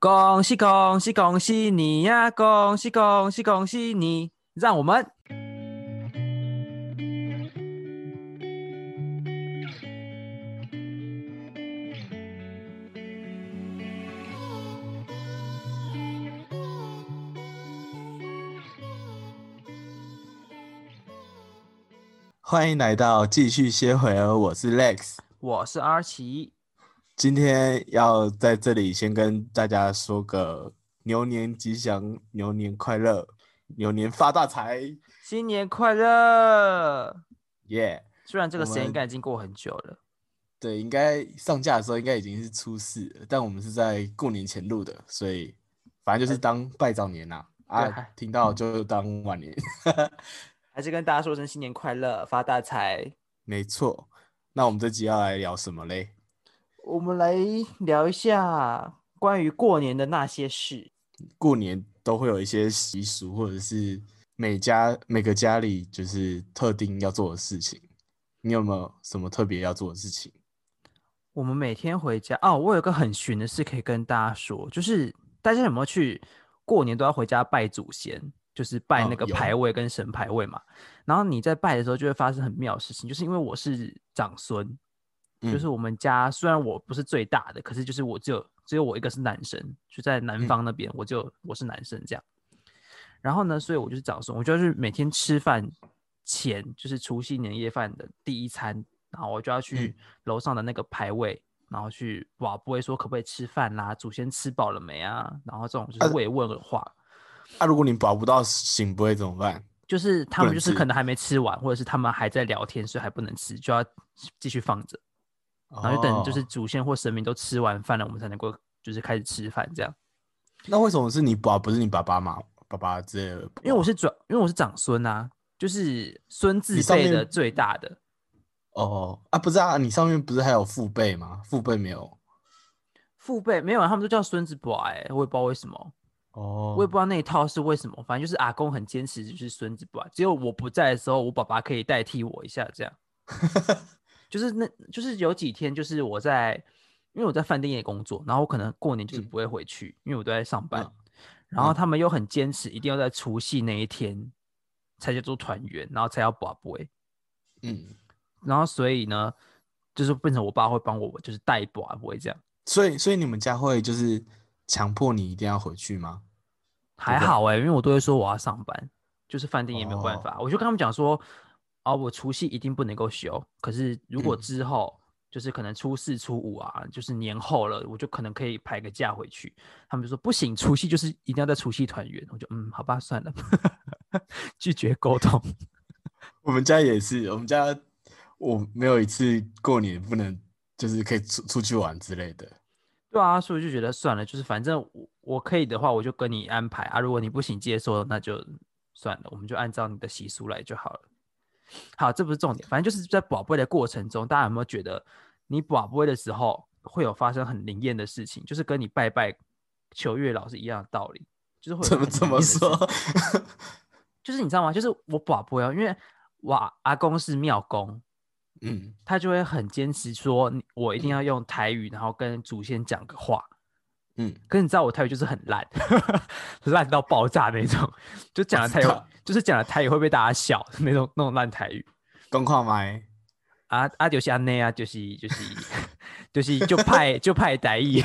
恭喜恭喜恭喜你呀！恭喜恭喜恭喜你！让我们欢迎来到继续歇会儿，我是 Lex。我是阿奇，今天要在这里先跟大家说个牛年吉祥，牛年快乐，牛年发大财，新年快乐！耶、虽然这个时间应该已经过很久了，对，应该上架的时候应该已经是初四了，但我们是在过年前录的，所以反正就是当拜早年呐、啊，听到就当晚年，还是跟大家说声新年快乐，发大财。没错。那我们这集要来聊什么嘞？我们来聊一下关于过年的那些事。过年都会有一些习俗，或者是每家每个家里就是特定要做的事情。你有没有什么特别要做的事情？我们每天回家哦，我有个很悬的事可以跟大家说，就是大家有没有去过年都要回家拜祖先，就是拜那个牌位跟神牌位嘛？然后你在拜的时候就会发生很妙的事情，就是因为我是长孙，就是嗯我们家虽然我不是最大的，可是就是我只有只有我一个是男生，就在南嗯方那边，我就我是男生这样。然后呢，所以我就是早上，我就是每天吃饭前，就是除夕年夜饭的第一餐，然后我就要去嗯楼上的那个牌位，然后去哇，不会说可不可以吃饭啦，祖先吃饱了没啊？然后这种就是啊慰问的话，啊，如果你保不到醒不会怎么办？就是他们就是可能还没吃完，或者是他们还在聊天，所以还不能吃，就要继续放着。然后就等就是哦祖先或神明都吃完饭了，我们才能够就是开始吃饭这样。那为什么是你爸，不是你爸爸吗爸爸之类的？因为我是长，因为我是长孙啊，就是孙字你上面辈的最大的。哦啊，不是啊，你上面不是还有父辈吗？父辈没有父辈没有啊，他们都叫孙子伯哎、我也不知道为什么，哦，我也不知道那一套是为什么，反正就是阿公很坚持就是孙子伯，只有我不在的时候，我爸爸可以代替我一下这样。就是那，就是有几天，就是我在，因为我在饭店业工作，然后我可能过年就是嗯不会回去，因为我都在上班。嗯然后嗯他们又很坚持，一定要在除夕那一天才叫做团圆，然后才要把杯。嗯，然后所以呢，就是变成我爸会帮我，就是代把杯这样。所以所以你们家会就是强迫你一定要回去吗？还好哎、因为我都会说我要上班，就是饭店也没有办哦法，我就跟他们讲说，啊，我除夕一定不能够休，可是如果嗯之后、就是可能初四、初五啊，就是年后了，我就可能可以排个假回去。他们就说不行，除夕就是一定要在除夕团圆。我就嗯，好吧，算了，拒绝沟通。我们家也是，我们家我没有一次过年不能就是可以出出去玩之类的。对啊，所以就觉得算了，就是反正我我可以的话，我就跟你安排啊。如果你不行接受，那就算了，我们就按照你的习俗来就好了。好，这不是重点，反正就是在宝贝的过程中，大家有没有觉得你宝贝的时候会有发生很灵验的事情？就是跟你拜拜求月老是一样的道理，就是会怎么怎么说？就是你知道吗？就是我宝贝啊，因为我阿公是庙公，嗯，他就会很坚持说，我一定要用台语，然后跟祖先讲个话。嗯，可是你知道我台语就是很烂，烂到爆炸那种，就讲的台语就是讲的台语会被大家笑那种那种烂台语公话麦，啊啊，就是安内啊，就是就是就是就派就派台语，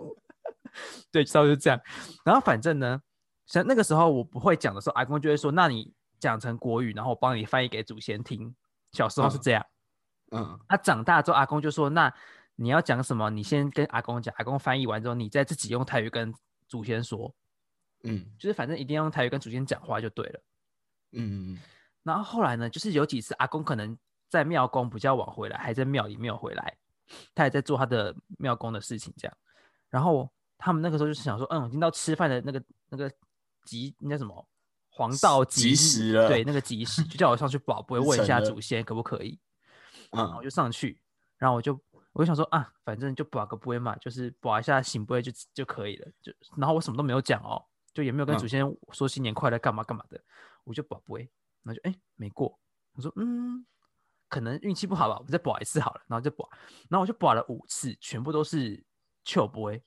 对，差不多就这样。然后反正呢，像那个时候我不会讲的时候，阿公就会说，那你讲成国语，然后我帮你翻译给祖先听。小时候是嗯这样。嗯他长大之后，阿公就说：“那你要讲什么？你先跟阿公讲，阿公翻译完之后，你再自己用台语跟祖先说，嗯就是反正一定要用台语跟祖先讲话就对了。嗯”然后后来呢，就是有几次阿公可能在庙公比较晚回来，还在庙里没有回来，他还在做他的庙公的事情这样。然后他们那个时候就是想说：“嗯，已经到吃饭的那个那个吉那叫什么黄道吉时了对，那个吉时，就叫我上去保不会问一下祖先可不可以。”然后我嗯就上去，然后我就我就想说啊，反正就保个杯嘛，就是保一下醒杯就就可以了。就然后我什么都没有讲哦，就也没有跟嗯祖先说新年快乐干嘛干嘛的，我就保杯，然后就哎没过，我说嗯，可能运气不好吧，我再保一次好了，然后就保，然后我就保了五次，全部都是糗杯，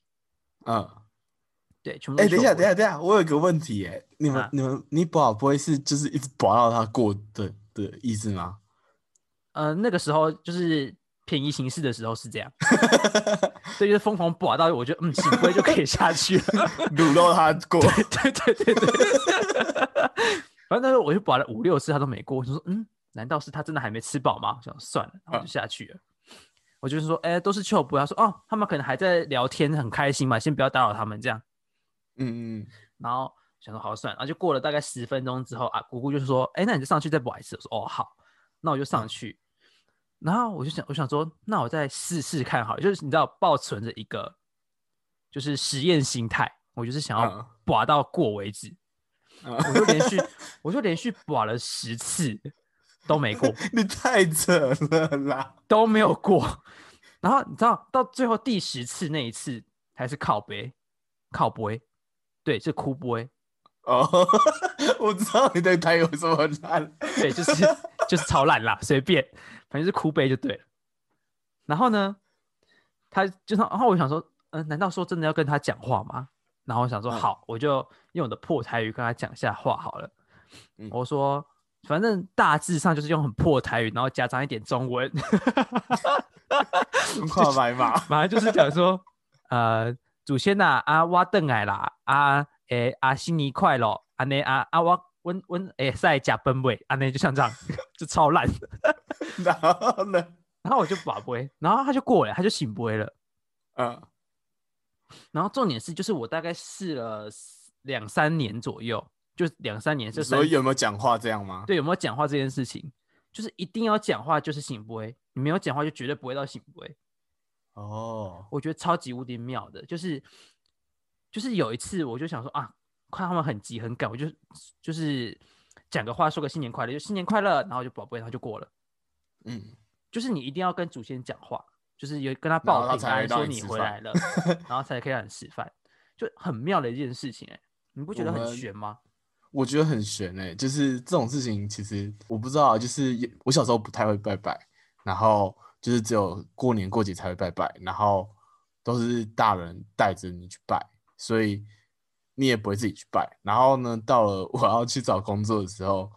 嗯，对，全部都哎、是等一下，等一下，等一下，我有个问题，哎，你们、啊你们你保不会是就是一直保到他过的的意思吗？呃，那个时候就是便宜行事的时候是这样，所以就是疯狂拔到，我觉得嗯，醒不会就可以下去了。撸到他过，对对对对，反正那时候我就拔了五六次，他都没过，我就说嗯，难道是他真的还没吃饱吗？我想算了，然后我就下去了。我就是说，哎、都是秋不，要说哦，他们可能还在聊天，很开心嘛，先不要打扰他们这样。嗯嗯然后想说好算了，然后就过了大概十分钟之后啊，姑姑就说，哎、那你就上去再拔一次。我说哦好，那我就上去。然后我就想，我想说，那我再试试看好了，就是你知道，抱存着一个就是实验心态，我就是想要嗯拔到过为止。嗯我就连续，我就连续拔了十次都没过，你太扯了啦！都没有过。然后你知道，到最后第十次那一次还是靠背，靠背，对，是哭背，哦，我知道你的台有什么烂，对，就是 就是超烂啦，随便，反正是哭悲就对了。然后呢，他就然后我想说，嗯、难道说真的要跟他讲话吗？然后我想说，嗯好，我就用我的破台语跟他讲一下话好了。嗯我说，反正大致上就是用很破台语，然后加上一点中文，跨白马。马上就是讲说，呃，祖先呐、啊，我邓来啦，啊，诶、啊，新年快乐，安尼啊啊，我温温诶，在假奔尾，啊那就像这样，就超烂。然后呢？然后我就把杯，然后他就过了，他就醒杯了。嗯然后重点是，就是我大概试了两三年左右，就两三年，所以有没有讲话这样吗？对有没有讲话这件事情，就是一定要讲话就是醒杯，你没有讲话就绝对不会到醒杯。哦，我觉得超级无敌妙的，就是就是有一次我就想说啊，看他们很急很赶，我就就是讲个话说个新年快乐，就新年快乐，然后就宝贝，然后就过了。嗯，就是你一定要跟祖先讲话，就是有跟他报平安，才说你回来了，然后才可以让你吃饭，就很妙的一件事情哎、你不觉得很我们悬吗？我觉得很悬哎、就是这种事情，其实我不知道，就是我小时候不太会拜拜，然后就是只有过年过节才会拜拜，然后都是大人带着你去拜，所以你也不会自己去拜。然后呢，到了我要去找工作的时候，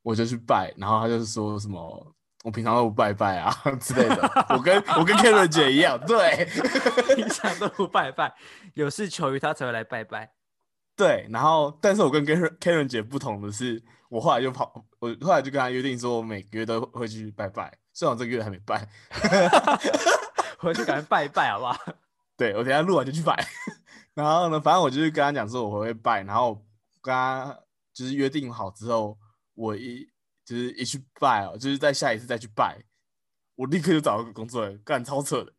我就去拜，然后他就说什么。我平常都不拜拜啊 之类的，我跟我跟 Karen 姐一样，对 平常都不拜拜，有事求于他才会来拜拜。对，然后但是我跟 Karen Karen 姐不同的是，我后来就跑，我后来就跟他约定说，我每个月都会去拜拜，虽然我这个月还没拜，回去赶快拜一拜好不好？对我等下录完就去拜，然后呢，反正我就是跟他讲说我会拜，然后跟他就是约定好之后，我一就是一去拜哦，就是在下一次再去拜，我立刻就找到工作了，干超扯的，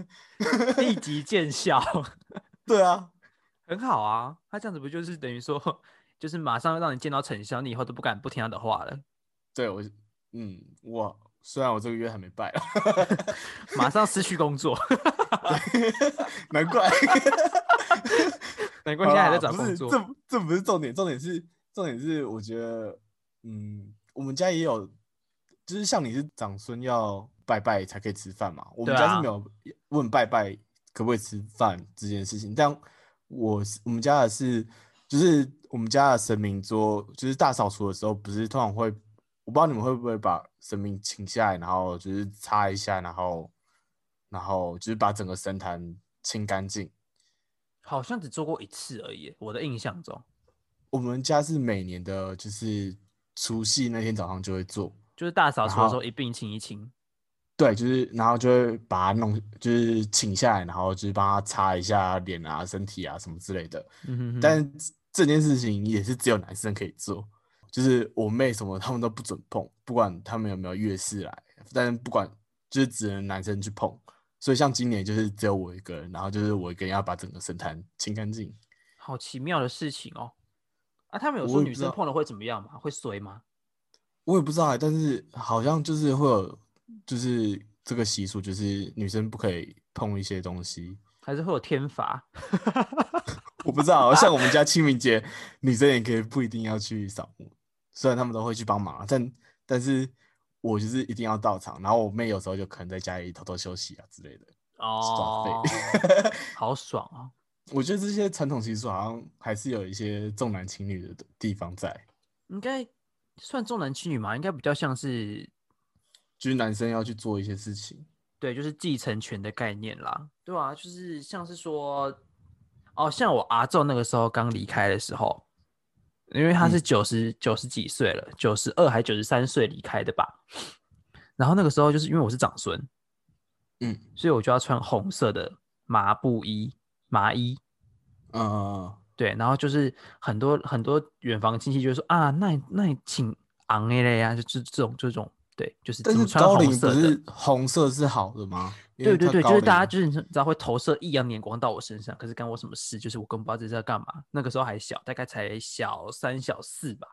立即见效，对啊，很好啊。他这样子不就是等于说，就是马上让你见到成效，你以后都不敢不听他的话了，对我嗯我虽然我这个月还没拜啊，马上失去工作。难怪。难怪现在还在找工作。这这不是重点，重点是重点是，我觉得，嗯，我们家也有，就是像你是长孙要拜拜才可以吃饭嘛，我们家是没有问拜拜可不可以吃饭这件事情，但我是我们家的是，就是我们家的神明桌，就是大扫除的时候，不是通常会，我不知道你们会不会把神明请下来，然后就是擦一下，然后然后就是把整个神坛清干净。好像只做过一次而已，我的印象中，我们家是每年的，就是除夕那天早上就会做，就是大扫除的时候一并清一清。对，就是然后就会把它弄，就是请下来，然后就是帮他擦一下脸啊、身体啊什么之类的。嗯哼哼，但这件事情也是只有男生可以做，就是我妹什么 他们都不准碰，不管他们有没有月事来，但是不管就是只能男生去碰。所以像今年就是只有我一个人，然后就是我一个人要把整个神坛清干净。好奇妙的事情哦。啊，他们有说女生碰了会怎么样吗？会衰吗？我也不知道欸，但是好像就是会有，就是这个习俗，就是女生不可以碰一些东西。还是会有天罚？我不知道，像我们家清明节，女生也可以不一定要去扫墓，虽然他们都会去帮忙啊，但但是我就是一定要到场，然后我妹有时候就可能在家里偷偷休息啊之类的。哦，好爽啊！我觉得这些传统习俗好像还是有一些重男轻女的地方在，应该算重男轻女嘛？应该比较像是就是男生要去做一些事情。对，就是继承权的概念啦，对啊，就是像是说，哦，像我阿昼那个时候刚离开的时候，因为他是九十九十几岁了，九十二还九十三岁离开的吧。然后那个时候就是因为我是长孙，嗯所以我就要穿红色的麻布衣、麻衣。嗯嗯对，然后就是很多很多远房亲戚就会说啊，那那你请昂 A 嘞呀，就这这种这种，对，就是但是怎么穿高龄不红色的。是红色是好的吗？对对对，就是大家就是你知道会投射异样眼光到我身上，可是干我什么事？就是我根本不知道这是在干嘛。那个时候还小，大概才小三小四吧，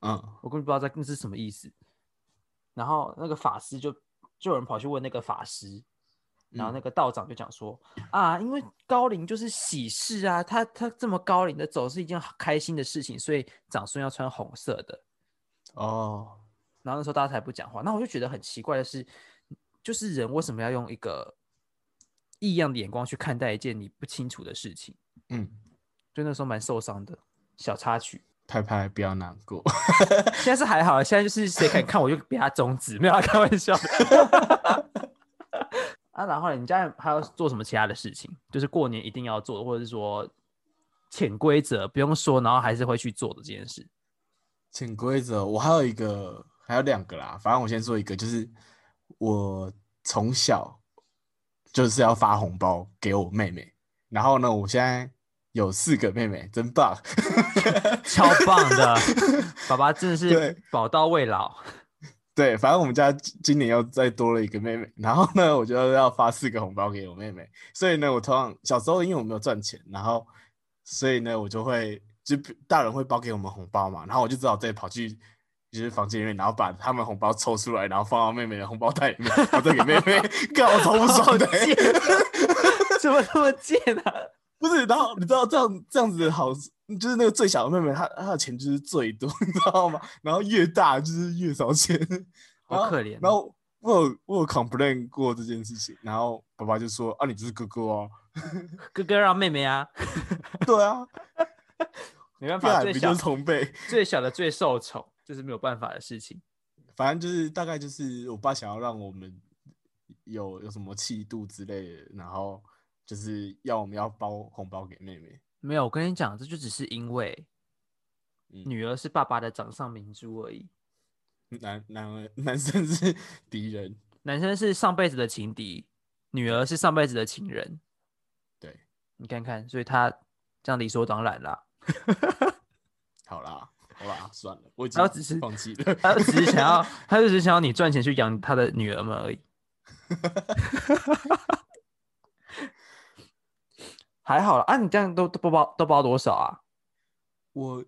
嗯我根本不知道在那是什么意思。然后那个法师就就有人跑去问那个法师，然后嗯那个道长就讲说、啊，因为高龄就是喜事啊，他他这么高龄的走是一件好开心的事情，所以长孙要穿红色的。哦，然后那时候大家才不讲话，那我就觉得很奇怪的是，就是人为什么要用一个异样的眼光去看待一件你不清楚的事情？嗯，就那时候蛮受伤的小插曲。拍拍不要难过。现在是还好，现在就是谁敢看我就给他终止，没有啦开玩笑。啊，然后呢你家还要做什么其他的事情？就是过年一定要做的，或者是说潜规则不用说，然后还是会去做的这件事。潜规则，我还有一个，还有两个啦。反正我先说一个，就是我从小就是要发红包给我妹妹，然后呢，我现在有四个妹妹，真棒。超棒的，爸爸真的是对宝刀未老。对，反正我们家今今年又再多了一个妹妹，然后呢，我就要发四个红包给我妹妹，所以呢，我通常小时候因为我没有赚钱，然后所以呢，我就会就大人会包给我们红包嘛，然后我就只好再跑去就是房间里面，然后把他们红包抽出来，然后放到妹妹的红包袋里面，然后再给妹妹，看我超不爽的、怎么那么贱啊？不是，然后你知道这样这样子的好，就是那个最小的妹妹，她她的钱就是最多，你知道吗？然后越大就是越少钱，好可怜哦然后我有我有 complain 过这件事情，然后爸爸就说啊，你就是哥哥哦，哥哥让妹妹啊，对啊，没办法，最小同辈？最小的最受宠，这是没有办法的事情。反正就是大概就是我爸想要让我们有有什么气度之类的，然后就是要我们要包红包给妹妹。没有，我跟你讲，这就只是因为嗯女儿是爸爸的掌上明珠而已，男男 男生是敌人，男生是上辈子的情敌，女儿是上辈子的情人。对，你看看，所以他这样理所当然啦。好啦，好啦，算了，我已经他只是放弃了。他就只是想要，他就只是想要你赚钱去养他的女儿们而已。还好了啊，你这样都都不包都包多少啊？我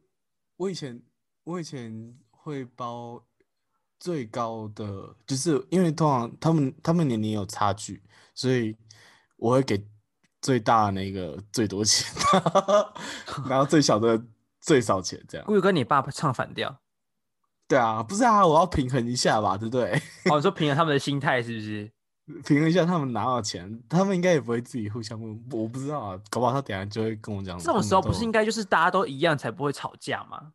我以前我以前会包最高的，就是因为通常他们他们年龄有差距，所以我会给最大的那个最多钱，然后最小的最少钱，这样。故意跟你爸唱反调。对啊，不是啊，我要平衡一下吧，对不对？哦，你说平衡他们的心态是不是？平衡一下他们拿到钱，他们应该也不会自己互相问，我不知道啊，搞不好他等下就会跟我讲。这种时候不是应该该就是大家都一样才不会吵架吗？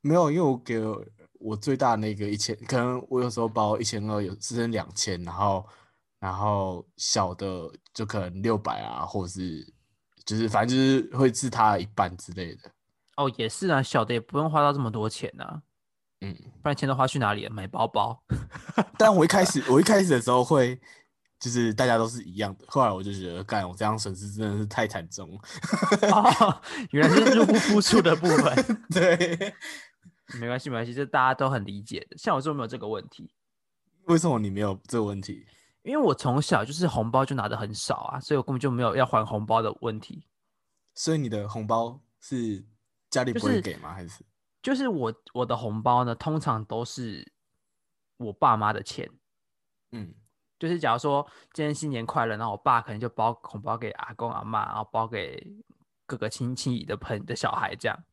没有，因为我给了我最大的那个一千，可能我有时候包一千二，有只剩两千，然后然后小的就可能六百啊，或者是就是反正就是会是他一半之类的。哦，也是啊，小的也不用花到这么多钱啊，嗯，不然钱都花去哪里了？买包包。但我一开始我一开始的时候会就是大家都是一样的，后来我就觉得，干我这样损失真的是太惨重了。哦，原来是入不敷出的部分。对，没关系，没关系，这大家都很理解的。像我就没有这个问题，为什么你没有这个问题？因为我从小就是红包就拿的很少啊，所以我根本就没有要还红包的问题。所以你的红包是家里不会给吗？还是就是我我的红包呢，通常都是我爸妈的钱。嗯就是假如说今天新年快乐，然后我爸可能就包红包给阿公阿妈，然后包给各个亲戚的朋的小孩这样。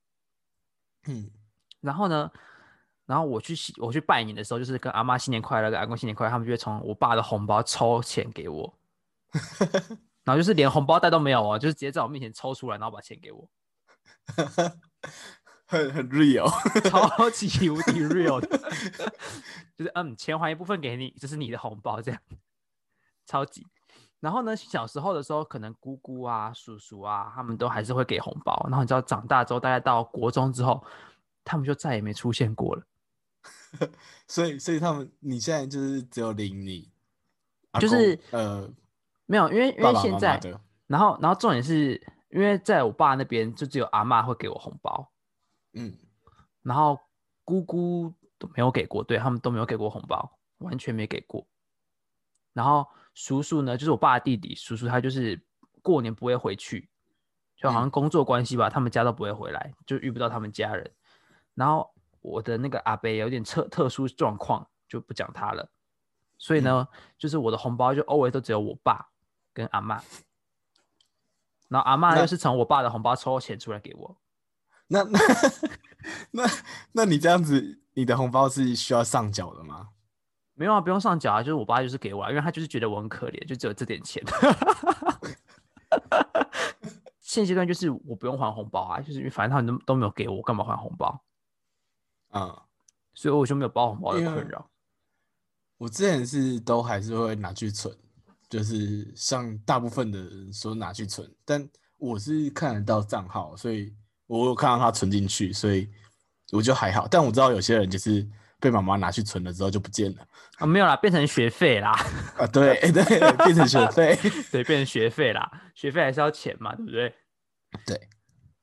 嗯然后呢，然后我去喜我去拜年的时候，就是跟阿妈新年快乐，跟阿公新年快乐，他们就会从我爸的红包抽钱给我。然后就是连红包袋都没有哦，就是直接在我面前抽出来，然后把钱给我，很很 real，超 级无敌 real 的，就是嗯，钱还一部分给你，这是你的红包，这样，超级。然后呢，小时候的时候，可能姑姑啊、叔叔啊，他们都还是会给红包。然后你知道，长大之后，大概到国中之后，他们就再也没出现过了。所以，所以他们你现在就是只有领你，就是呃，没有，因为因爸爸妈妈为现在，然后然后重点是因为在我爸那边，就只有阿妈会给我红包，嗯，然后姑姑都没有给过，对他们都没有给过红包，完全没给过。然后叔叔呢，就是我爸的弟弟，叔叔他就是过年不会回去，就好像工作关系吧，他们家都不会回来，就遇不到他们家人。然后我的那个阿伯有点特特殊状况，就不讲他了。所以呢，就是我的红包就 always 都只有我爸跟阿妈，然后阿嬷那又是从我爸的红包抽钱出来给我。那那那那你这样子，你的红包是需要上缴的吗？没有啊，不用上缴啊，就是我爸就是给我、啊，因为他就是觉得我很可怜，就只有这点钱。现阶段就是我不用还红包啊，就是因为反正他们都都没有给我，我干嘛还红包？嗯，所以我就没有包红包的困扰。我之前是都还是会拿去存，就是像大部分的人说拿去存，但我是看得到账号，所以我有看到他存进去，所以我就还好。但我知道有些人就是被妈妈拿去存了之后就不见了。啊，没有啦，变成学费啦，啊，对 对，变成学费，对，变成学费啦，学费还是要钱嘛，对不对？对，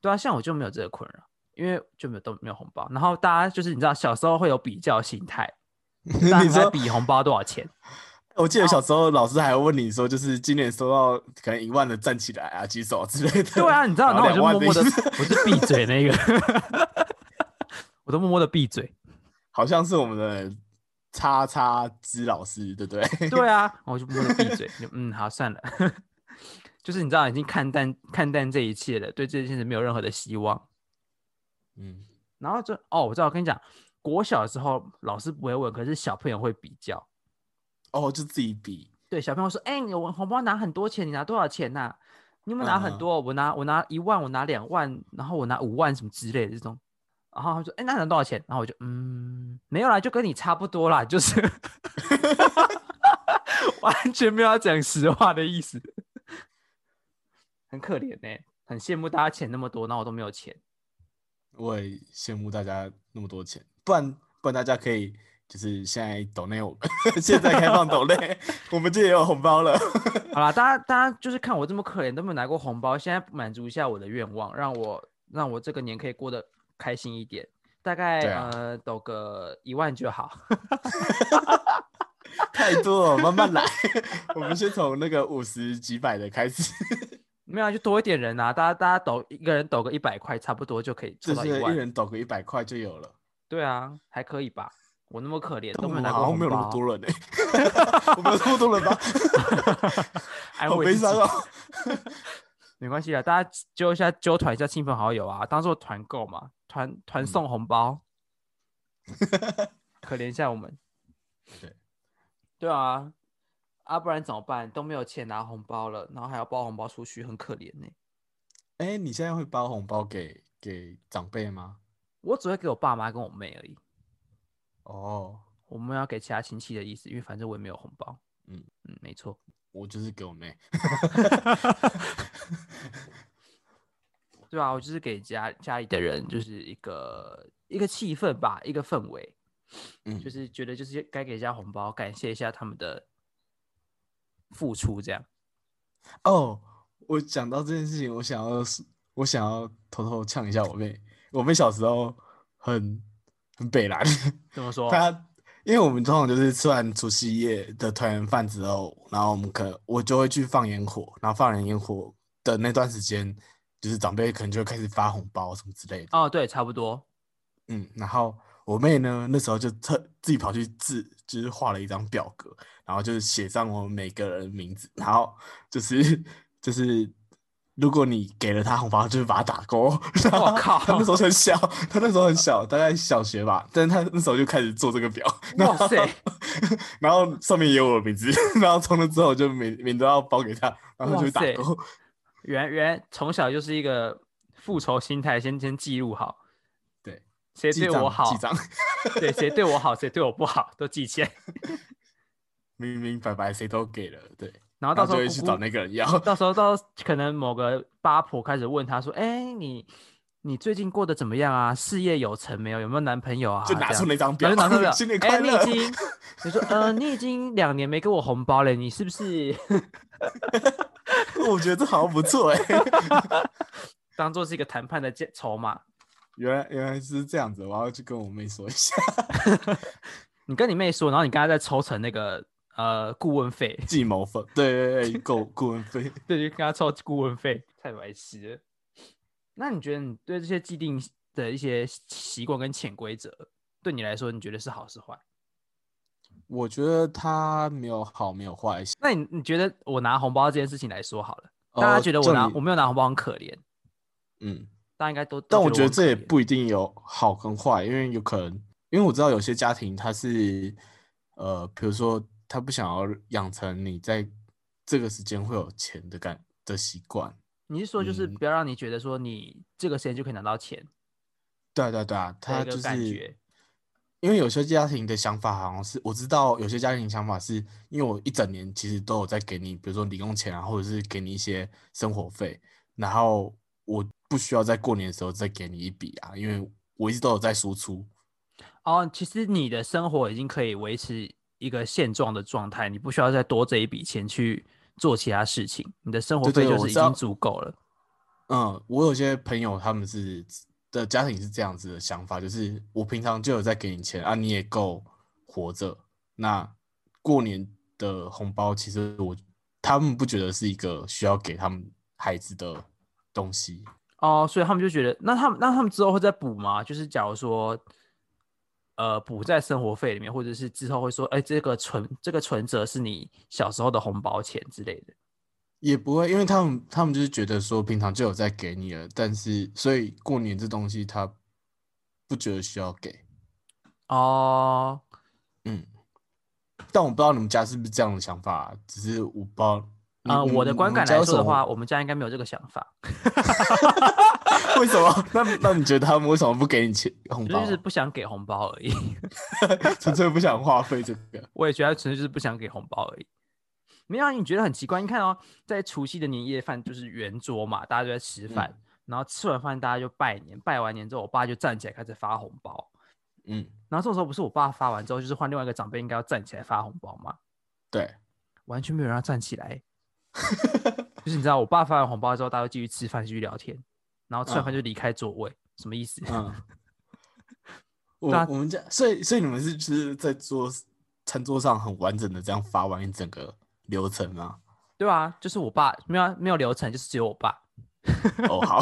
对啊，像我就没有这个困扰，因为就没有都没有红包。然后大家就是你知道，小时候会有比较心态，大家你说，比红包多少钱。我记得小时候老师还会问你说，就是今年收到可能一万的站起来啊，举手之类的。对啊，你知道，然后我就默默的，我就闭嘴那个，我都默默的闭嘴。好像是我们的叉叉之老师，对不对？对啊，我就默默的闭嘴，就嗯，好，算了。就是你知道，已经看淡看淡这一切了，对这件事没有任何的希望。嗯，然后就哦，我知道，我跟你讲，国小的时候老师不会问，可是小朋友会比较。哦，就自己比，对，小朋友说：“哎、你我红包拿很多钱，你拿多少钱呐、你有没有拿嗯很多？我拿我拿一万，我拿两万，然后我拿五万什么之类的这种。”然后他说：“哎、那拿多少钱？”然后我就嗯，没有啦，就跟你差不多啦，就是 完全没有要讲实话的意思，很可怜呢、很羡慕大家钱那么多，然后我都没有钱。我也羡慕大家那么多钱，不然不然大家可以就是现在抖内我们，现在开放抖内，我们这也有红包了。好啦，大家大家就是看我这么可怜，都没有拿过红包，现在满足一下我的愿望，让我让我这个年可以过得开心一点，大概、啊呃抖个一万就好。太多了，慢慢来。我们先从那个五十几百的开始，没有啊，就多一点人啊，大家大家抖一个人抖个一百块，差不多就可以就凑到一万。是一人抖个一百块就有了。对啊，还可以吧？我那么可怜，都没有拿过红们好像没有那么，多人呢、我们有那么多人吗？好悲伤哦。没关系啊，大家揪一下揪团一下亲朋好友啊，当做团购嘛，团团嗯送红包，可怜一下我们。对，对啊，啊，不然怎么办？都没有钱拿红包了，然后还要包红包出去，很可怜呢、哎、你现在会包红包给给长辈吗？我只会给我爸妈跟我妹而已，哦，我们要给其他亲戚的意思，因为反正我也没有红包。嗯嗯，没错。我就是给我妹。对啊，我就是给家家里的人就是一个一个气氛吧，一个氛围，嗯，就是觉得就是该给一下红包，感谢一下他们的付出，这样。哦，我讲到这件事情，我想要我想要偷偷呛一下我妹。我妹小时候很很北蓝，怎么说？她因为我们通常就是吃完除夕夜的团圆饭之后，然后我们可我就会去放烟火，然后放完烟火的那段时间，就是长辈可能就会开始发红包什么之类的。哦，对，差不多。嗯，然后我妹呢，那时候就特自己跑去自，就是画了一张表格，然后就是写上我们每个人的名字，然后就是就是如果你给了他红包，就是把他打勾。我靠他那时候很小，他那时候很小，大概小学吧，但是他那时候就开始做这个表，哇塞，然后上面也有我的名字，然后从那之后就每每都要包给他，然后就打勾。原原从小就是一个复仇心态，先先记录好，对，谁对我好记，账，对谁对我好，谁对我不好都记起来，明明白白谁都给了，对，然后到时候去找那个人要。到时候到可能某个八婆开始问他说：“哎、你你最近过得怎么样啊？事业有成没有？有没有男朋友啊？”就拿出那张表就拿出表，新年哎、快乐你已经，你说，呃，你已经两年没给我红包了，你是不是我觉得这好像不错哎、当做是一个谈判的借筹码？原来原来是这样子，我要去跟我妹说一下。你跟你妹说，然后你刚才再抽成那个呃顾问费，计谋费，对对对，够顾问费。对，就跟他抽顾问费，太白痴了。那你觉得你对这些既定的一些习惯跟潜规则，对你来说，你觉得是好是坏？我觉得他没有好，没有坏。那你你觉得我拿红包这件事情来说好了，大家呃觉得我拿我没有拿红包很可怜，嗯，大家应该都，但我觉得这也不一定有好跟坏，因为有可能，因为我知道有些家庭他是，呃，比如说他不想要养成你在这个时间会有钱的感的习惯。你是说就是嗯不要让你觉得说你这个时间就可以拿到钱对啊对啊对啊，他就是？因为有些家庭的想法好像是，我知道有些家庭想法是因为我一整年其实都有在给你，比如说零用钱啊，或者是给你一些生活费，然后我不需要在过年的时候再给你一笔啊，因为我一直都有在输出。哦，其实你的生活已经可以维持一个现状的状态，你不需要再多这一笔钱去做其他事情，你的生活费就是已经足够了。嗯，我有些朋友他们是的家庭是这样子的想法，就是我平常就有在给你钱啊，你也够活着，那过年的红包其实我他们不觉得是一个需要给他们孩子的东西。哦，所以他们就觉得，那他们那他们之后会再补吗？就是假如说，呃，补在生活费里面，或者是之后会说，哎，这个存这个存折是你小时候的红包钱之类的。也不会，因为他们他们就是觉得说平常就有在给你了，但是所以过年这东西他不觉得需要给，哦，嗯。但我不知道你们家是不是这样的想法啊，只是我不知道你。呃，我的观感来说的话，我们家应该没有这个想法，为什么？那那你觉得他们为什么不给你钱红包？就是不想给红包而已。纯粹不想花费这个。我也觉得纯粹就是不想给红包而已。没有啊，你觉得很奇怪？你看哦，在除夕的年夜饭就是圆桌嘛，大家都在吃饭，嗯然后吃完饭大家就拜年，拜完年之后，我爸就站起来开始发红包。嗯，然后这种时候不是我爸发完之后，就是换另外一个长辈应该要站起来发红包吗？对，完全没有人要站起来，就是你知道，我爸发完红包之后，大家就继续吃饭，继续聊天，然后吃完饭就离开座位，什么意思？嗯。我我们家，所以所以你们是就是在桌餐桌上很完整的这样发完一整个流程吗？对啊，就是我爸没有啊没有流程，就是只有我爸。哦，好，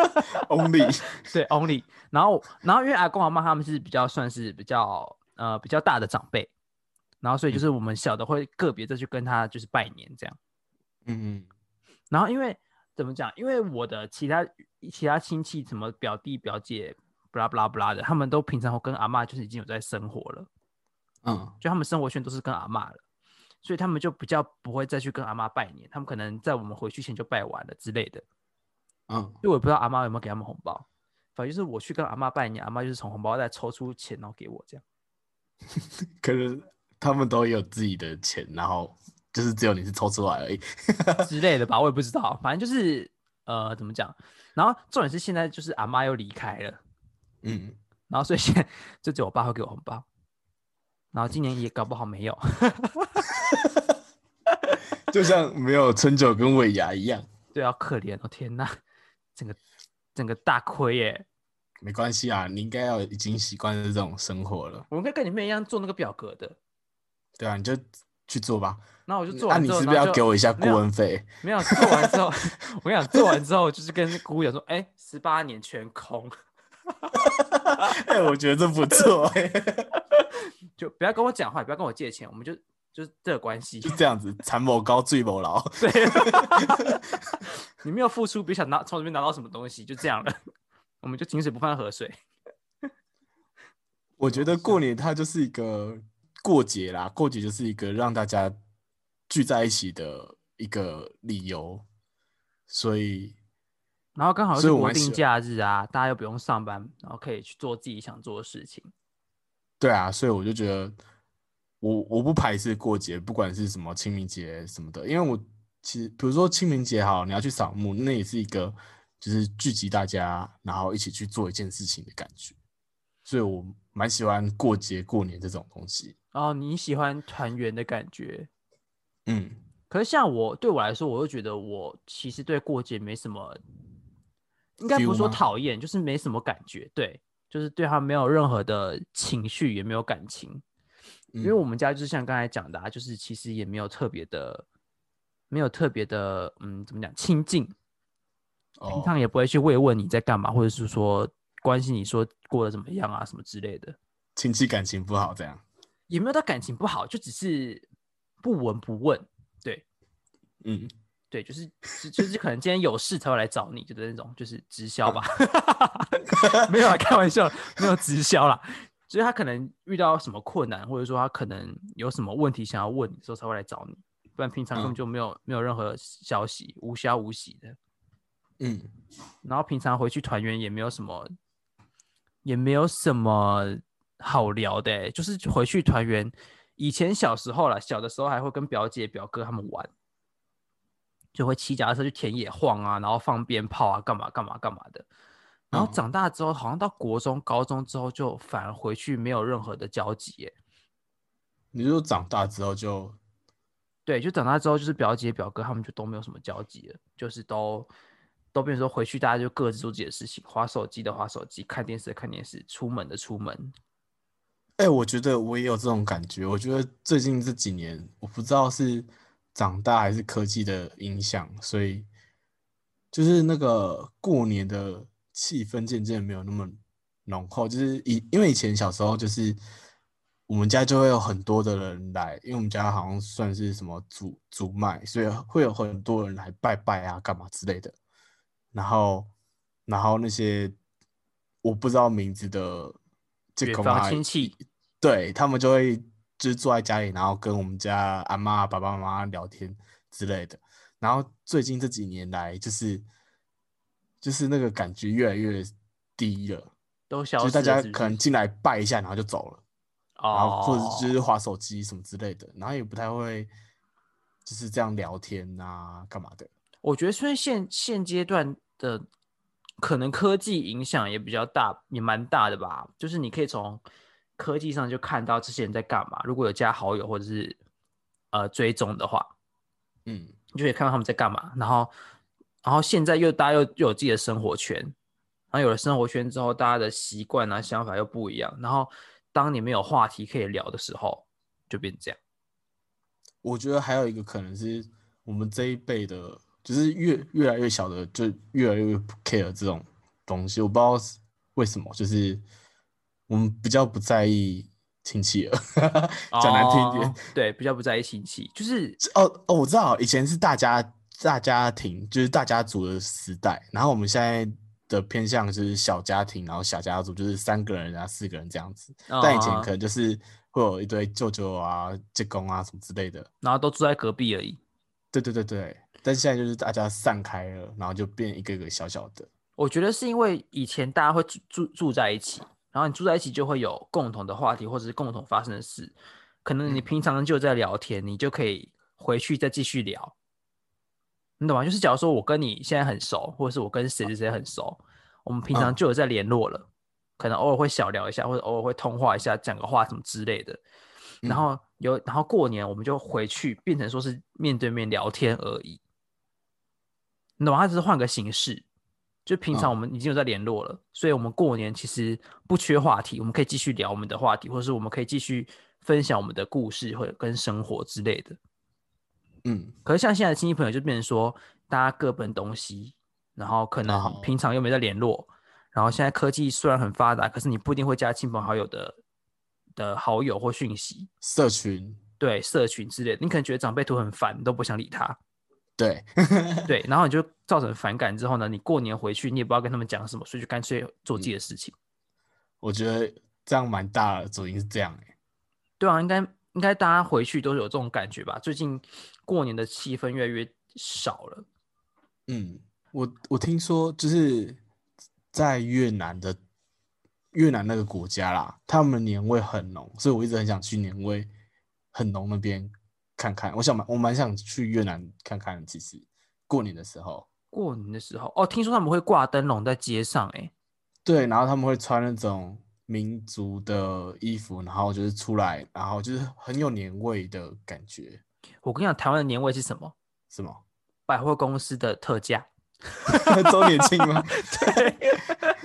Only，对，only。然后，然后因为阿公阿妈他们是比较算是比较呃比较大的长辈，然后所以就是我们小的会个别再去跟他就是拜年这样。嗯嗯然后因为怎么讲？因为我的其他其他亲戚，什么表弟表姐，不拉不拉不拉的，他们都平常跟阿妈就是已经有在生活了，嗯就他们生活圈都是跟阿妈了，所以他们就比较不会再去跟阿妈拜年，他们可能在我们回去前就拜完了之类的。嗯，因为我也不知道阿妈有没有给他们红包，反正就是我去跟阿妈拜年，阿妈就是从红包袋抽出钱然后给我这样。可能他们都有自己的钱，然后就是只有你是抽出来而已。之类的吧，我也不知道，反正就是呃怎么讲，然后重点是现在就是阿妈又离开了，嗯，然后所以现在就只有我爸会给我红包，然后今年也搞不好没有，就像没有春酒跟尾牙一样，对啊，可怜哦，天哪，整个整个大亏耶！没关系啊，你应该要已经习惯这种生活了。我们可以跟你妹一样做那个表格的，对啊，你就去做吧。那我就做啊，完之后，你是不是要给我一下顾问费？没有做完之后，我跟你讲，做完之后就是跟姑姑讲说，哎、十八年全空，哎，我觉得这不错哎。就不要跟我讲话，也不要跟我借钱，我们就就就是这个关系。就这样子，残某高，罪某劳。对，你没有付出，别想拿从里面拿到什么东西，就这样了。我们就井水不犯河水。我觉得过年它就是一个过节啦，过节就是一个让大家聚在一起的一个理由，所以然后刚好是国定我蛮喜假日啊，大家又不用上班，然后可以去做自己想做的事情。对啊，所以我就觉得我我不排斥过节，不管是什么清明节什么的，因为我其实比如说清明节好，你要去扫墓，那也是一个就是聚集大家，然后一起去做一件事情的感觉，所以我蛮喜欢过节过年这种东西。哦，你喜欢团圆的感觉，嗯，可是像我对我来说，我又觉得我其实对过节没什么，应该不是说讨厌，就是没什么感觉。对，就是对他没有任何的情绪，也没有感情。因为嗯我们家就是像刚才讲的、啊，就是其实也没有特别的，没有特别的，嗯，怎么讲亲近，平哦，常也不会去慰问你在干嘛，或者是说关心你说过得怎么样啊什么之类的，亲戚感情不好这样。也没有到感情不好，就只是不闻不问。对，嗯，对，就是就就是可能今天有事才会来找你，就是那种就是直销吧，没有啦，开玩笑，没有直销啦。所以他可能遇到什么困难，或者说他可能有什么问题想要问你的时候才会来找你，不然平常根本嗯就没有、没有任何消息，无消无息的。嗯，然后平常回去团圆也没有什么，也没有什么好聊的欸，就是回去团圆。以前小时候啦，小的时候还会跟表姐表哥他们玩，就会骑脚踏车去田野晃啊，然后放鞭炮啊，干嘛干嘛干嘛的。然后嗯长大之后，好像到国中、高中之后，就反而回去没有任何的交集耶。你就长大之后就对，就长大之后，就是表姐表哥他们就都没有什么交集了，就是都都变成说回去大家就各自做自己的事情，划手机的划手机，看电视的看电视，出门的出门。哎、我觉得我也有这种感觉。我觉得最近这几年，我不知道是长大还是科技的影响，所以就是那个过年的气氛渐渐没有那么浓厚。就是以因为以前小时候就是我们家就会有很多的人来，因为我们家好像算是什么祖祖脉，所以会有很多人来拜拜啊，干嘛之类的。然后，然后那些我不知道名字的这远房个嘛亲戚，对他们就会就是坐在家里，然后跟我们家阿妈、爸爸妈妈聊天之类的。然后最近这几年来，就是就是那个感觉越来越低了，都消就是大家可能进来拜一下，然后就走了，然后或者哦，就是划手机什么之类的，然后也不太会就是这样聊天啊，干嘛的。我觉得虽然现现阶段的可能科技影响也比较大，也蛮大的吧。就是你可以从科技上就看到这些人在干嘛。如果有加好友或者是呃追踪的话，嗯，你就可以看到他们在干嘛。然后，然后现在又大家又又有自己的生活圈，然后有了生活圈之后，大家的习惯啊想法又不一样。然后当你没有话题可以聊的时候，就变这样。我觉得还有一个可能是我们这一辈的，就是越越来越小的，就越来越不 care 这种东西。我不知道为什么，就是我们比较不在意亲戚了，讲难听一点哦。对，比较不在意亲戚，就是哦哦，我知道，以前是大家大家庭，就是大家族的时代，然后我们现在的偏向就是小家庭，然后小家族就是三个人啊、四个人这样子。但以前啊可能就是会有一堆舅舅啊、舅公啊什么之类的。然后都住在隔壁而已。对对对对，但现在就是大家散开了，然后就变一个一个小小的。我觉得是因为以前大家会住住住在一起，然后你住在一起就会有共同的话题或者是共同发生的事，可能你嗯平常就在聊天，你就可以回去再继续聊，你懂吗？就是假如说我跟你现在很熟，或者是我跟谁谁谁很熟，我们平常嗯就有在联络了，可能偶尔会小聊一下，或者偶尔会通话一下，讲个话什么之类的。然嗯后有，然后过年我们就回去，变成说是面对面聊天而已。你懂吗？它只是换个形式，就平常嗯我们已经有在联络了，所以我们过年其实不缺话题，我们可以继续聊我们的话题，或者是我们可以继续分享我们的故事或者跟生活之类的。嗯，可是像现在的亲戚朋友就变成说，大家各奔东西，然后可能哦平常又没在联络，然后现在科技虽然很发达，可是你不一定会加亲朋好友的的好友或讯息。社群对社群之类的，你可能觉得长辈图很烦，你都不想理他。对，对，然后你就造成反感之后呢，你过年回去你也不知道跟他们讲什么，所以就干脆做自己的事情。我觉得这样蛮大的，主因是这样哎、对啊，应该应该大家回去都有这种感觉吧？最近过年的气氛越来越少了。嗯，我我听说就是在越南的越南那个国家啦，他们年味很浓，所以我一直很想去年味很浓那边看看。我想蛮我蛮想去越南看看，其实过年的时候，过年的时候，哦，听说他们会挂灯笼在街上、欸，对，然后他们会穿那种民族的衣服，然后就是出来，然后就是很有年味的感觉，我跟你讲，台湾的年味是什么？什么？百货公司的特价，周年庆吗？对，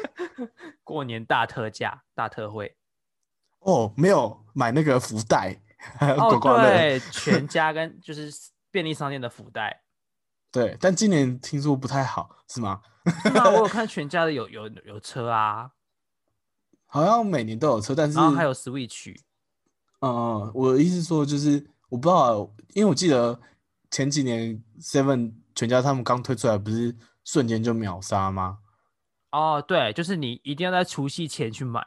过年大特价、大特惠。哦，没有买那个福袋，哦。对，全家跟就是便利商店的福袋，对，但今年听说不太好，是吗？我有看 全家的有有有车啊，好像每年都有车，但是然后还有 Switch，嗯嗯，我的意思是说，就是我不知道，因为我记得前几年 Seven 全家他们刚推出来，不是瞬间就秒杀吗？哦，对，就是你一定要在除夕前去买。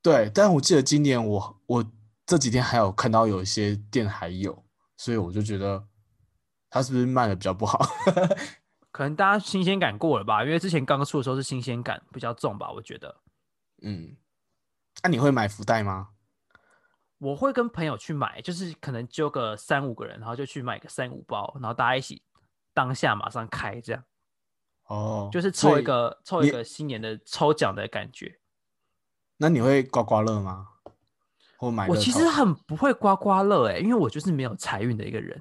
对，但我记得今年我我这几天还有看到有一些店还有，所以我就觉得它是不是卖的比较不好？可能大家新鲜感过了吧，因为之前刚出的时候是新鲜感比较重吧，我觉得。嗯，那、你会买福袋吗？我会跟朋友去买，就是可能揪个三五个人，然后就去买个三五包，然后大家一起当下马上开，这样哦，就是所以凑一个凑一个新年的抽奖的感觉。那你会刮刮乐吗？或买我其实很不会刮刮乐哎、因为我就是没有财运的一个人。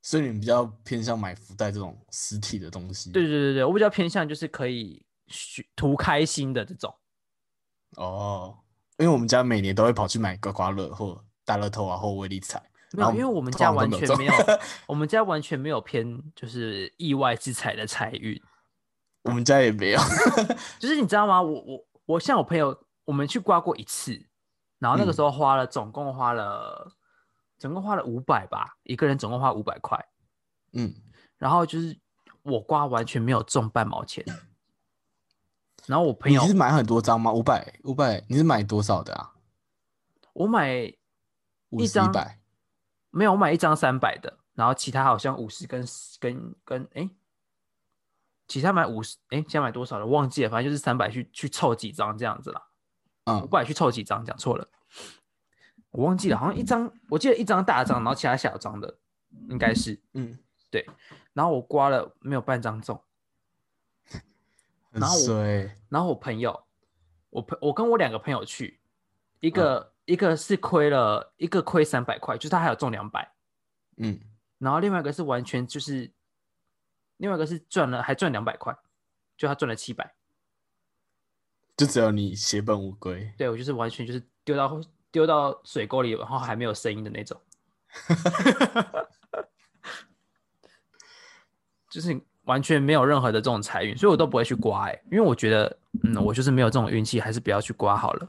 所以你们比较偏向买福袋这种实体的东西。对对对对，我比较偏向就是可以许图开心的这种。哦，因为我们家每年都会跑去买刮刮乐或大乐透啊，或威力彩。没有，因为我们家完全没有，我们家完全没有偏就是意外之财的财运。我们家也没有。就是你知道吗？我我我像我朋友，我们去刮过一次，然后那个嗯时候花了，总共花了，总共花了五百吧，一个人总共花五百块，嗯，然后就是我刮完全没有中半毛钱，然后我朋友你是买很多张吗？五百，五百，你是买多少的啊？我买一张百？没有，我买一张三百的，然后其他好像五十跟跟跟哎、其他买五十哎，现在买多少了？忘记了，反正就是三百去去凑几张这样子啦。五嗯，百去凑几张，讲错了，我忘记了，好像一张，我记得一张大张，然后其他小张的，应该是，嗯，对。然后我刮了没有半张中，然后我衰。然后我朋友，我朋我跟我两个朋友去，一个、一个是亏了，一个亏三百块，就是他还有中两百，嗯，然后另外一个是完全就是，另外一个是赚了还赚两百块，就他赚了七百，就只有你血本无归。对我就是完全就是丢到丢到水沟里，然后还没有声音的那种，就是完全没有任何的这种财运，所以我都不会去刮哎、因为我觉得，嗯，我就是没有这种运气，还是不要去刮好了，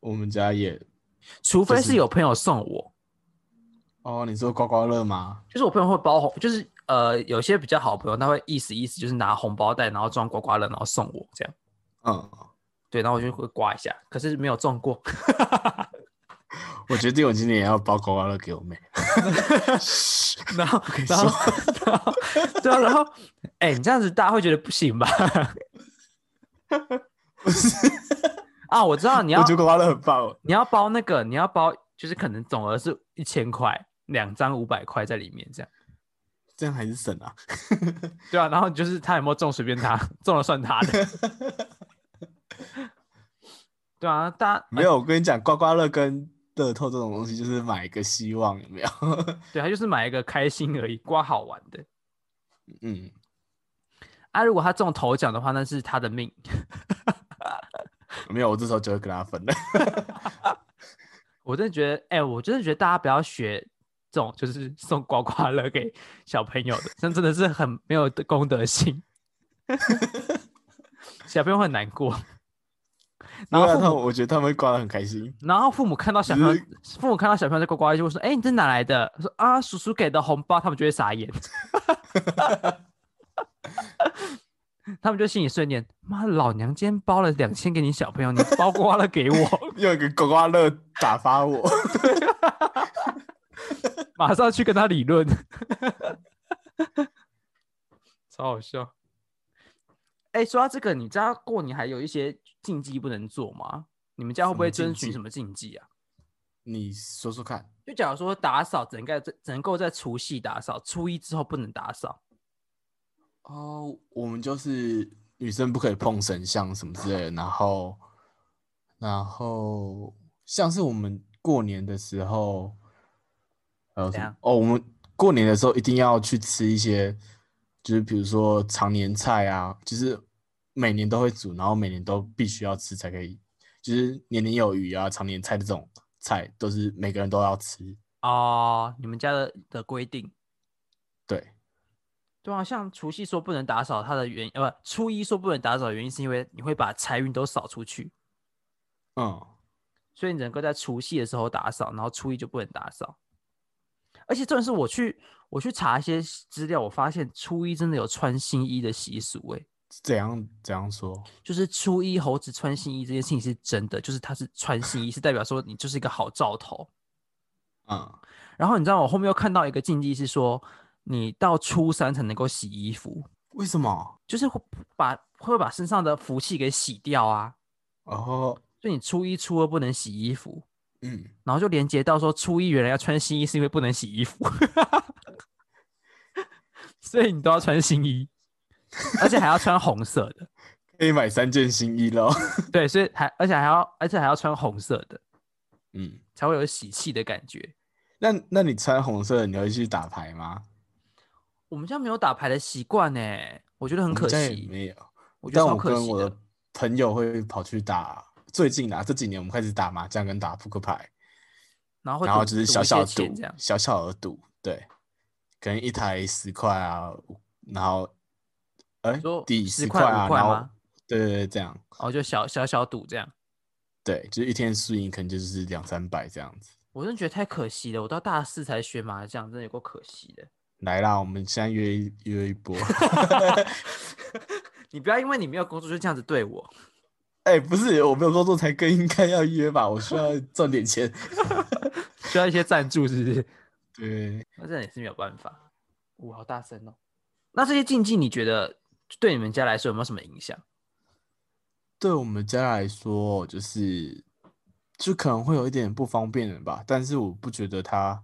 我们家也除非是是有朋友送我，哦，你说刮刮乐吗？就是我朋友会包红，就是呃有些比较好的朋友，他会意思意思就是拿红包袋，然后装刮刮乐，然后送我这样，嗯，对，然后我就会刮一下，可是没有中过。我决定我今年也要包刮刮乐给我妹。然后然后，然后，对啊，然后，哎、你这样子大家会觉得不行吧？不是，啊，我知道你要我觉得刮刮乐很棒。你要包那个，你要包，就是可能总额是一千块，两张五百块在里面这样。这样还是省啊。对啊，然后就是他有没有中随便他，中了算他的。对啊，大家没有，我跟你讲，刮刮乐跟乐透这种东西，就是买一个希望，有没有？对他就是买一个开心而已，刮好玩的。嗯，啊，如果他中头奖的话，那是他的命。没有，我这时候就会跟他分了。我真的觉得，哎、我真的觉得大家不要学这种，就是送刮刮乐给小朋友的，这真的是很没有公德心，小朋友会很难过。然后父母啊他我觉得他们会刮的很开心。然后父母看到小朋友，父母看到小朋友在呱呱就会说：“哎、你这哪来的？”说：“啊，叔叔给的红包。”他们就会傻眼，他们就心里碎念：“妈，老娘今天包了两千给你小朋友，你包刮了给我，用一个刮刮乐打发我，马上去跟他理论。”超好笑。哎、说到这个，你知道过年还有一些禁忌不能做吗？你们家会不会遵循什么禁忌啊？你说说看。就假如说打扫只能在只能够在除夕打扫，初一之后不能打扫。哦，我们就是女生不可以碰神像什么之类的，然后，然后像是我们过年的时候，还有什么怎样？哦，我们过年的时候一定要去吃一些，就是比如说常年菜啊，就是每年都会煮，然后每年都必须要吃才可以，就是年年有余啊，常年菜的这种菜都是每个人都要吃。哦，你们家的的规定，对，对啊，像除夕说不能打扫，它的原因呃不，初一说不能打扫的原因是因为你会把财运都扫出去，嗯，所以你能够在除夕的时候打扫，然后初一就不能打扫。而且这是我去我去查一些资料，我发现初一真的有穿新衣的习俗、欸，怎样怎样说？就是初一猴子穿新衣这件事情是真的，就是他是穿新衣，是代表说你就是一个好兆头。嗯，然后你知道我后面又看到一个禁忌是说，你到初三才能够洗衣服，为什么？就是会把会把身上的福气给洗掉啊。哦，所以你初一、初二不能洗衣服，嗯。然后就连接到说初一原来要穿新衣是因为不能洗衣服，所以你都要穿新衣，而且还要穿红色的。可以买三件新衣喽。对，所以还而且还要而且还要穿红色的，嗯，才会有喜气的感觉。那那你穿红色的，你会去打牌吗？我们家没有打牌的习惯呢，我觉得很可惜。没有。我觉得超但我可惜的跟我的。朋友会跑去打，最近啊这几年我们开始打麻将跟打扑克牌，然后然后就是小小赌小小的赌，对，可能一台十块啊，然后哎说抵10块十啊，块吗对对对，这样，哦，就小小小赌这样。对，就是一天输赢可能就是两三百这样子。我真的觉得太可惜了，我到大四才学麻将，真的有够可惜的。来啦，我们现在约一约一波。你不要因为你没有工作就这样子对我。哎、不是，我没有工作才更应该要约吧？我需要赚点钱。需要一些赞助，是不是？对，那这样也是没有办法。哇，好大声哦！那这些禁忌，你觉得对你们家来说有没有什么影响？对我们家来说，就是就可能会有一点不方便的吧，但是我不觉得它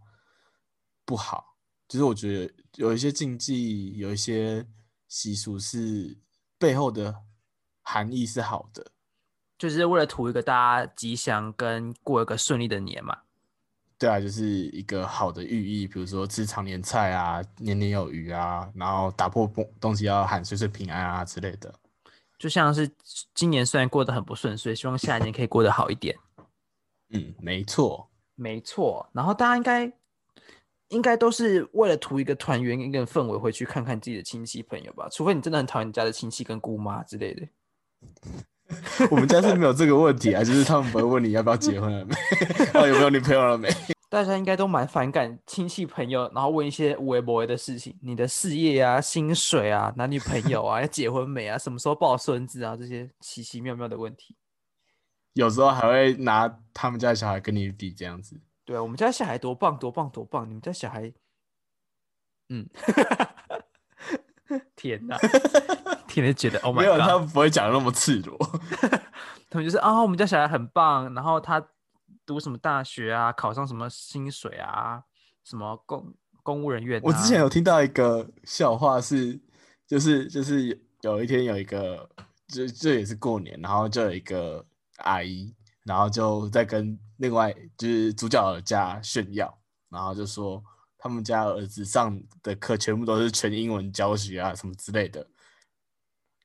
不好。就是我觉得有一些禁忌，有一些习俗是背后的含义是好的。就是为了图一个大家吉祥跟过一个顺利的年嘛。对啊，就是一个好的寓意，比如说吃常年菜啊，年年有余啊，然后打破东东西要喊岁岁平安啊之类的。就像是今年虽然过得很不顺所以，希望下一年可以过得好一点。嗯，没错。没错，然后大家应该应该都是为了图一个团圆一个氛围，回去看看自己的亲戚朋友吧。除非你真的很讨厌你家的亲戚跟姑妈之类的。我们家是没有这个问题啊，就是他们不会问你要不要结婚了没，哦有没有女朋友了没。大家应该都蛮反感亲戚朋友，然后问一些无微不微的事情，你的事业啊、薪水啊、男女朋友啊、要结婚没啊、什么时候抱孙子啊，这些奇奇妙妙的问题。有时候还会拿他们家小孩跟你比这样子。对啊，我们家小孩多棒多棒多棒，你们家小孩，嗯，天哪，天哪，觉得 Oh my 没有，他 God，们不会讲得那么赤裸。他们就是啊，我们家小孩很棒，然后他读什么大学啊，考上什么薪水啊，什么公公务人员、啊。我之前有听到一个笑话是，就是就是有一天有一个，这这也是过年，然后就有一个阿姨，然后就在跟另外就是主角的家炫耀，然后就说他们家儿子上的课全部都是全英文教学啊什么之类的，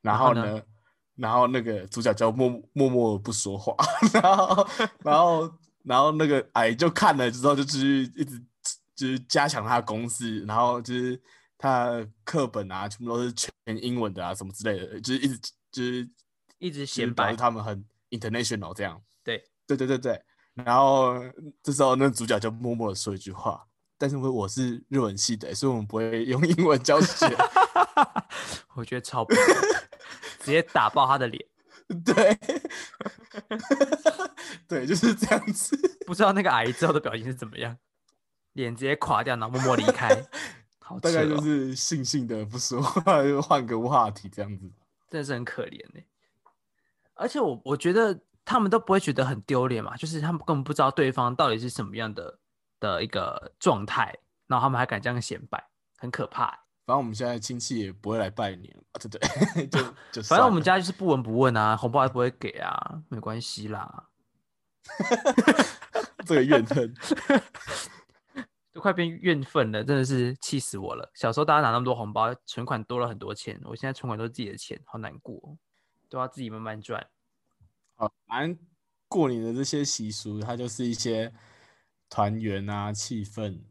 然然后呢，然后那个主角就默默默地不说话，然后然后然后那个矮就看了之后就继续一直就是加强他的公式，然后就是他课本啊全部都是全英文的啊什么之类的，就是一直就是一直就是显摆他们很 international 这样。对对对对对，然后这时候那主角就默默的说一句话，但是因为我是日文系的，所以我们不会用英文教学。我觉得超棒，直接打爆他的脸。对，对，就是这样子。不知道那个阿姨之后的表情是怎么样，脸直接垮掉，然后默默离开。好扯大概就哦，是悻悻的不说话，就换个话题这样子。真的是很可怜呢。而且我我觉得他们都不会觉得很丢脸嘛，就是他们根本不知道对方到底是什么样的的一个状态，然后他们还敢这样显摆，很可怕欸。反正我们现在亲戚也不会来拜年啊，对对？就 就反正我们家就是不闻不问啊，红包还不会给啊，没关系啦，这个怨恨，都快变怨愤了，真的是气死我了。小时候大家拿那么多红包，存款多了很多钱，我现在存款都是自己的钱，好难过哦，都要自己慢慢赚。好，反正过年的这些习俗，它就是一些团圆啊、气氛。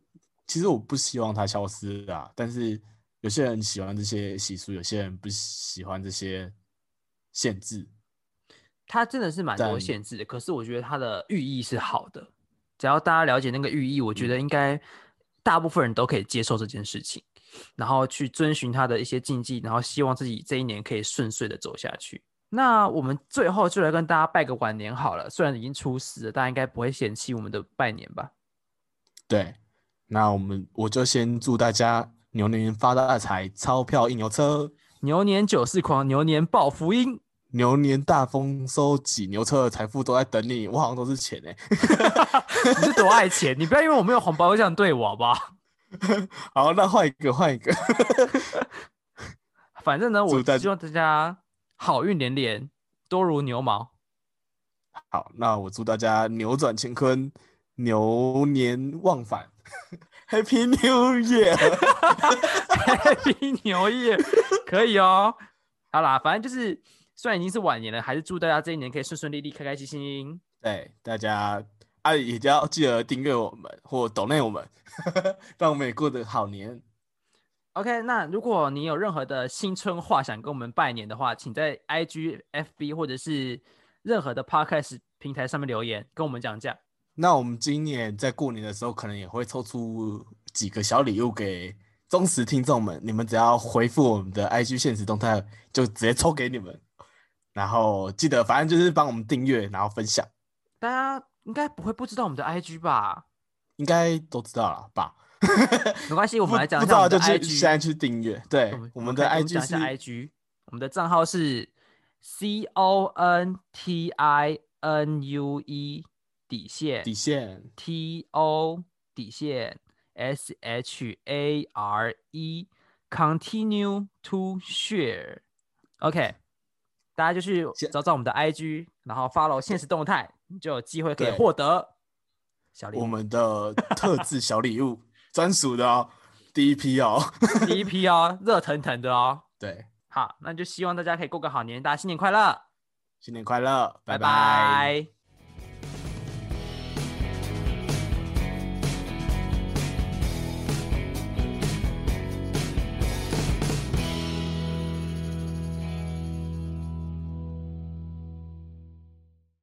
其实我不希望它消失啊，但是有些人喜欢这些习俗，有些人不喜欢这些限制。它真的是蛮多限制的，可是我觉得它的寓意是好的。只要大家了解那个寓意，我觉得应该大部分人都可以接受这件事情，然后去遵循它的一些禁忌，然后希望自己这一年可以顺遂的走下去。那我们最后就来跟大家拜个晚年好了，虽然已经初四了，大家应该不会嫌弃我们的拜年吧？对，那我们我就先祝大家牛年发大财，钞票一牛车，牛年九四狂，牛年报福音。牛年大丰收，几牛车的财富都在等你。我好像都是钱哎、你是多爱钱？你不要因为我没有红包就这样对我好不好？好，那换一个，换一个。反正呢，我希望大家好运连连，多如牛毛。好，那我祝大家扭转乾坤，牛年忘返，Happy New Year！Happy New Year，可以哦。好啦，反正就是虽然已经是晚年了，还是祝大家这一年可以顺顺利利、开开心心。对大家啊，也要记得订阅我们或抖内我们，让我们也过得好年。OK，那如果你有任何的新春话想跟我们拜年的话，请在 IG、FB 或者是任何的 Podcast 平台上面留言，跟我们讲讲。那我们今年在过年的时候，可能也会抽出几个小礼物给忠实听众们。你们只要回复我们的 IG 现实动态，就直接抽给你们。然后记得，反正就是帮我们订阅，然后分享，大家应该不会不知道我们的 IG 吧？应该都知道了吧？没关系，我们来讲不知道一下我们的就去现在。去订阅。对，我们的 IG 是 IG，我们的账号是 C O N T I N U E 底线底线。T O 底线 S H A R E Continue to share。OK，大家就去找找我们的 IG，然后 follow 现实动态，你就有机会可以对获得小礼物。我们的特制小礼物，专属的哦，第一批哦。第一批哦，热腾腾的哦。对，好，那就希望大家可以过个好年，大家新年快乐，新年快乐，拜拜拜拜